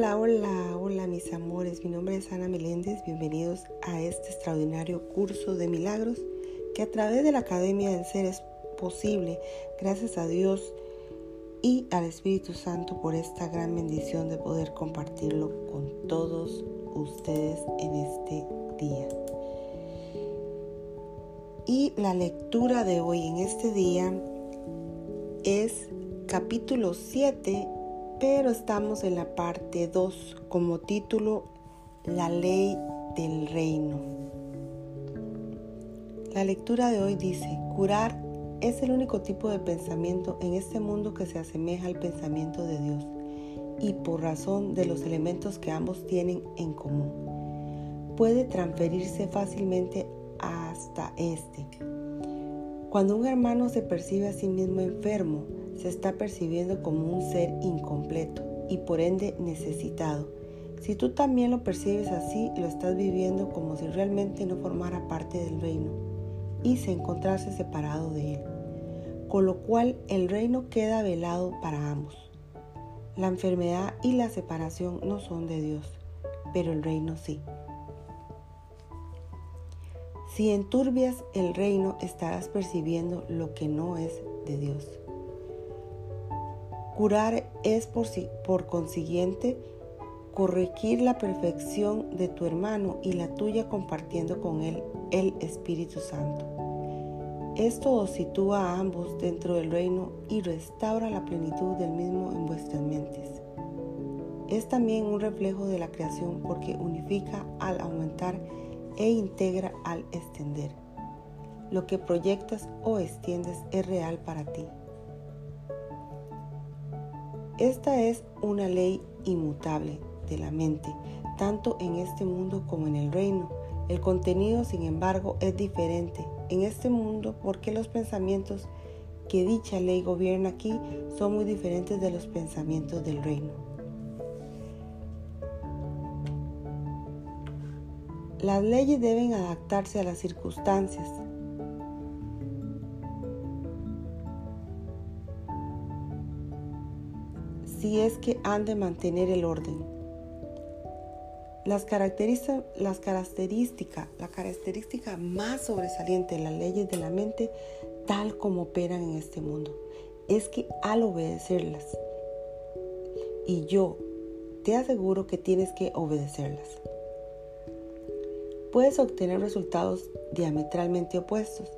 Hola, hola, hola mis amores, mi nombre es Ana Meléndez, bienvenidos a este extraordinario curso de milagros que a través de la Academia del Ser es posible, gracias a Dios y al Espíritu Santo por esta gran bendición de poder compartirlo con todos ustedes en este día. Y la lectura de hoy en este día es capítulo 7 pero estamos en la parte 2 como título La ley del reino. La lectura de hoy dice, curar es el único tipo de pensamiento en este mundo que se asemeja al pensamiento de Dios y por razón de los elementos que ambos tienen en común. Puede transferirse fácilmente hasta este. Cuando un hermano se percibe a sí mismo enfermo, se está percibiendo como un ser incompleto y por ende necesitado. Si tú también lo percibes así, lo estás viviendo como si realmente no formara parte del reino y se encontrase separado de él. Con lo cual el reino queda velado para ambos. La enfermedad y la separación no son de Dios, pero el reino sí. Si enturbias el reino, estarás percibiendo lo que no es de Dios. Curar es por, por consiguiente corregir la perfección de tu hermano y la tuya compartiendo con él el Espíritu Santo. Esto os sitúa a ambos dentro del reino y restaura la plenitud del mismo en vuestras mentes. Es también un reflejo de la creación porque unifica al aumentar e integra al extender. Lo que proyectas o extiendes es real para ti. Esta es una ley inmutable de la mente, tanto en este mundo como en el reino. El contenido, sin embargo, es diferente en este mundo porque los pensamientos que dicha ley gobierna aquí son muy diferentes de los pensamientos del reino. Las leyes deben adaptarse a las circunstancias, si es que han de mantener el orden. Las, las características, la característica más sobresaliente de las leyes de la mente, tal como operan en este mundo, es que al obedecerlas, y yo te aseguro que tienes que obedecerlas, puedes obtener resultados diametralmente opuestos.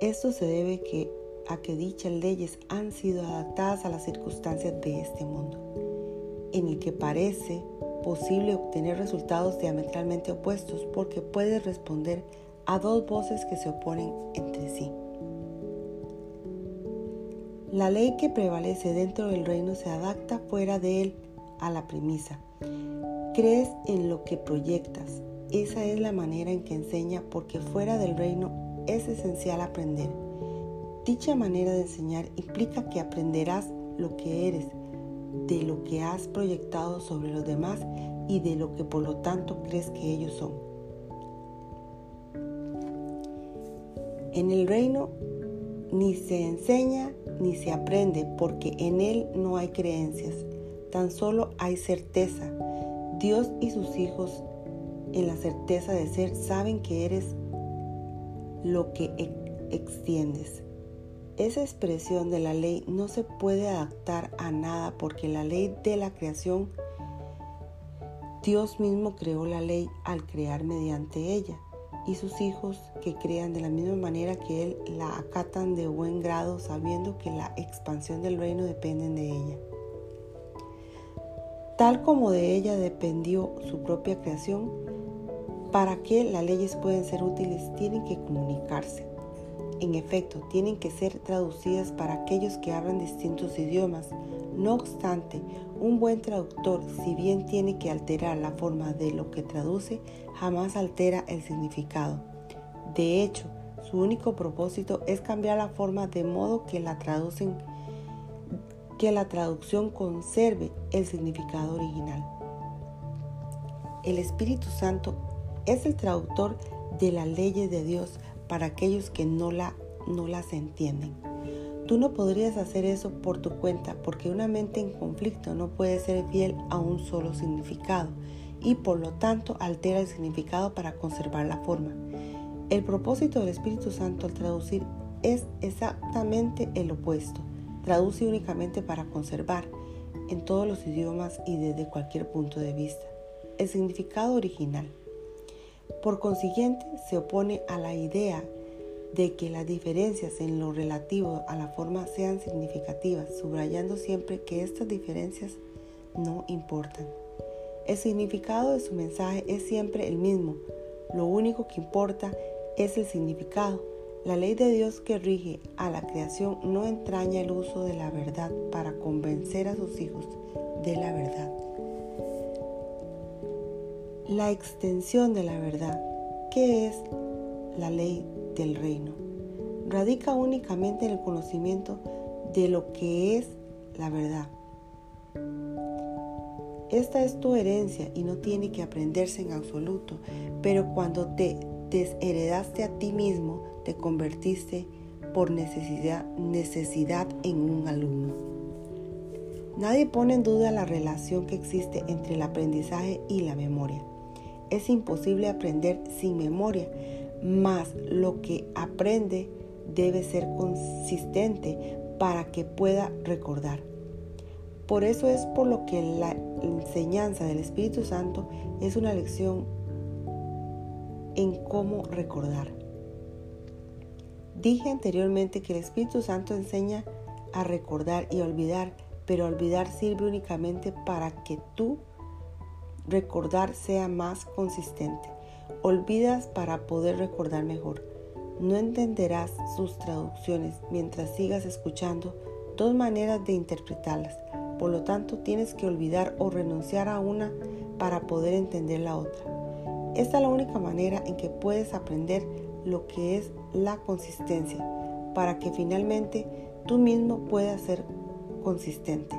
Esto se debe que a que dichas leyes han sido adaptadas a las circunstancias de este mundo, en el que parece posible obtener resultados diametralmente opuestos porque puede responder a dos voces que se oponen entre sí. La ley que prevalece dentro del reino se adapta fuera de él a la premisa. Crees en lo que proyectas. Esa es la manera en que enseña porque fuera del reino es esencial aprender Dicha manera de enseñar implica que aprenderás lo que eres, de lo que has proyectado sobre los demás y de lo que por lo tanto crees que ellos son. En el reino ni se enseña ni se aprende porque en él no hay creencias, tan solo hay certeza. Dios y sus hijos en la certeza de ser saben que eres lo que extiendes. Esa expresión de la ley no se puede adaptar a nada porque la ley de la creación, Dios mismo creó la ley al crear mediante ella y sus hijos que crean de la misma manera que Él la acatan de buen grado sabiendo que la expansión del reino depende de ella. Tal como de ella dependió su propia creación, para que las leyes puedan ser útiles tienen que comunicarse. En efecto, tienen que ser traducidas para aquellos que hablan distintos idiomas. No obstante, un buen traductor, si bien tiene que alterar la forma de lo que traduce, jamás altera el significado. De hecho, su único propósito es cambiar la forma de modo que la traducen que la traducción conserve el significado original. El Espíritu Santo es el traductor de las leyes de Dios para aquellos que no, la, no las entienden. Tú no podrías hacer eso por tu cuenta porque una mente en conflicto no puede ser fiel a un solo significado y por lo tanto altera el significado para conservar la forma. El propósito del Espíritu Santo al traducir es exactamente el opuesto. Traduce únicamente para conservar en todos los idiomas y desde cualquier punto de vista. El significado original. Por consiguiente, se opone a la idea de que las diferencias en lo relativo a la forma sean significativas, subrayando siempre que estas diferencias no importan. El significado de su mensaje es siempre el mismo, lo único que importa es el significado. La ley de Dios que rige a la creación no entraña el uso de la verdad para convencer a sus hijos de la verdad. La extensión de la verdad. ¿Qué es la ley del reino? Radica únicamente en el conocimiento de lo que es la verdad. Esta es tu herencia y no tiene que aprenderse en absoluto, pero cuando te desheredaste a ti mismo, te convertiste por necesidad, necesidad en un alumno. Nadie pone en duda la relación que existe entre el aprendizaje y la memoria. Es imposible aprender sin memoria, mas lo que aprende debe ser consistente para que pueda recordar. Por eso es por lo que la enseñanza del Espíritu Santo es una lección en cómo recordar. Dije anteriormente que el Espíritu Santo enseña a recordar y a olvidar, pero olvidar sirve únicamente para que tú recordar sea más consistente. Olvidas para poder recordar mejor. No entenderás sus traducciones mientras sigas escuchando dos maneras de interpretarlas. Por lo tanto, tienes que olvidar o renunciar a una para poder entender la otra. Esta es la única manera en que puedes aprender lo que es la consistencia, para que finalmente tú mismo puedas ser consistente.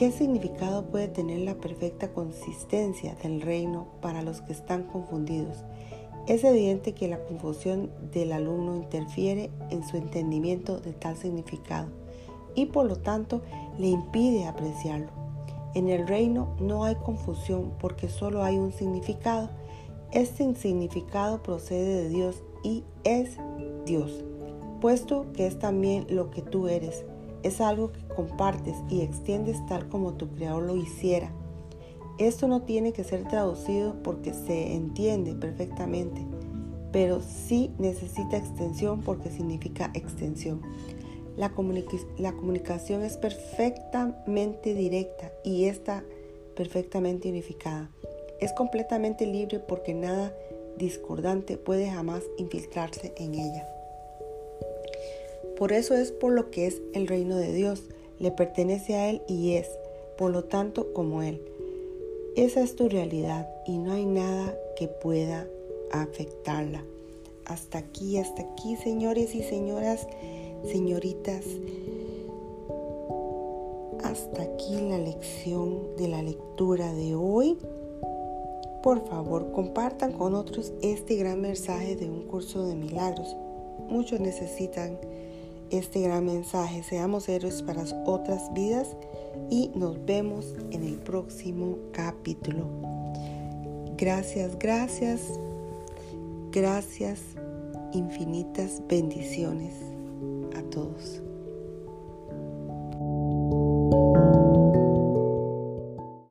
¿Qué significado puede tener la perfecta consistencia del reino para los que están confundidos? Es evidente que la confusión del alumno interfiere en su entendimiento de tal significado y por lo tanto le impide apreciarlo. En el reino no hay confusión porque solo hay un significado. Este significado procede de Dios y es Dios, puesto que es también lo que tú eres. Es algo que compartes y extiendes tal como tu creador lo hiciera. Esto no tiene que ser traducido porque se entiende perfectamente, pero sí necesita extensión porque significa extensión. La, comunicación es perfectamente directa y está perfectamente unificada. Es completamente libre porque nada discordante puede jamás infiltrarse en ella. Por eso es por lo que es el reino de Dios, le pertenece a Él y es, por lo tanto, como Él. Esa es tu realidad y no hay nada que pueda afectarla. Hasta aquí, hasta aquí, señores y señoras Señoritas, hasta aquí la lección de la lectura de hoy. Por favor, compartan con otros este gran mensaje de un curso de milagros. Muchos necesitan este gran mensaje. Seamos héroes para otras vidas y nos vemos en el próximo capítulo. Gracias, gracias, gracias, infinitas bendiciones a todos.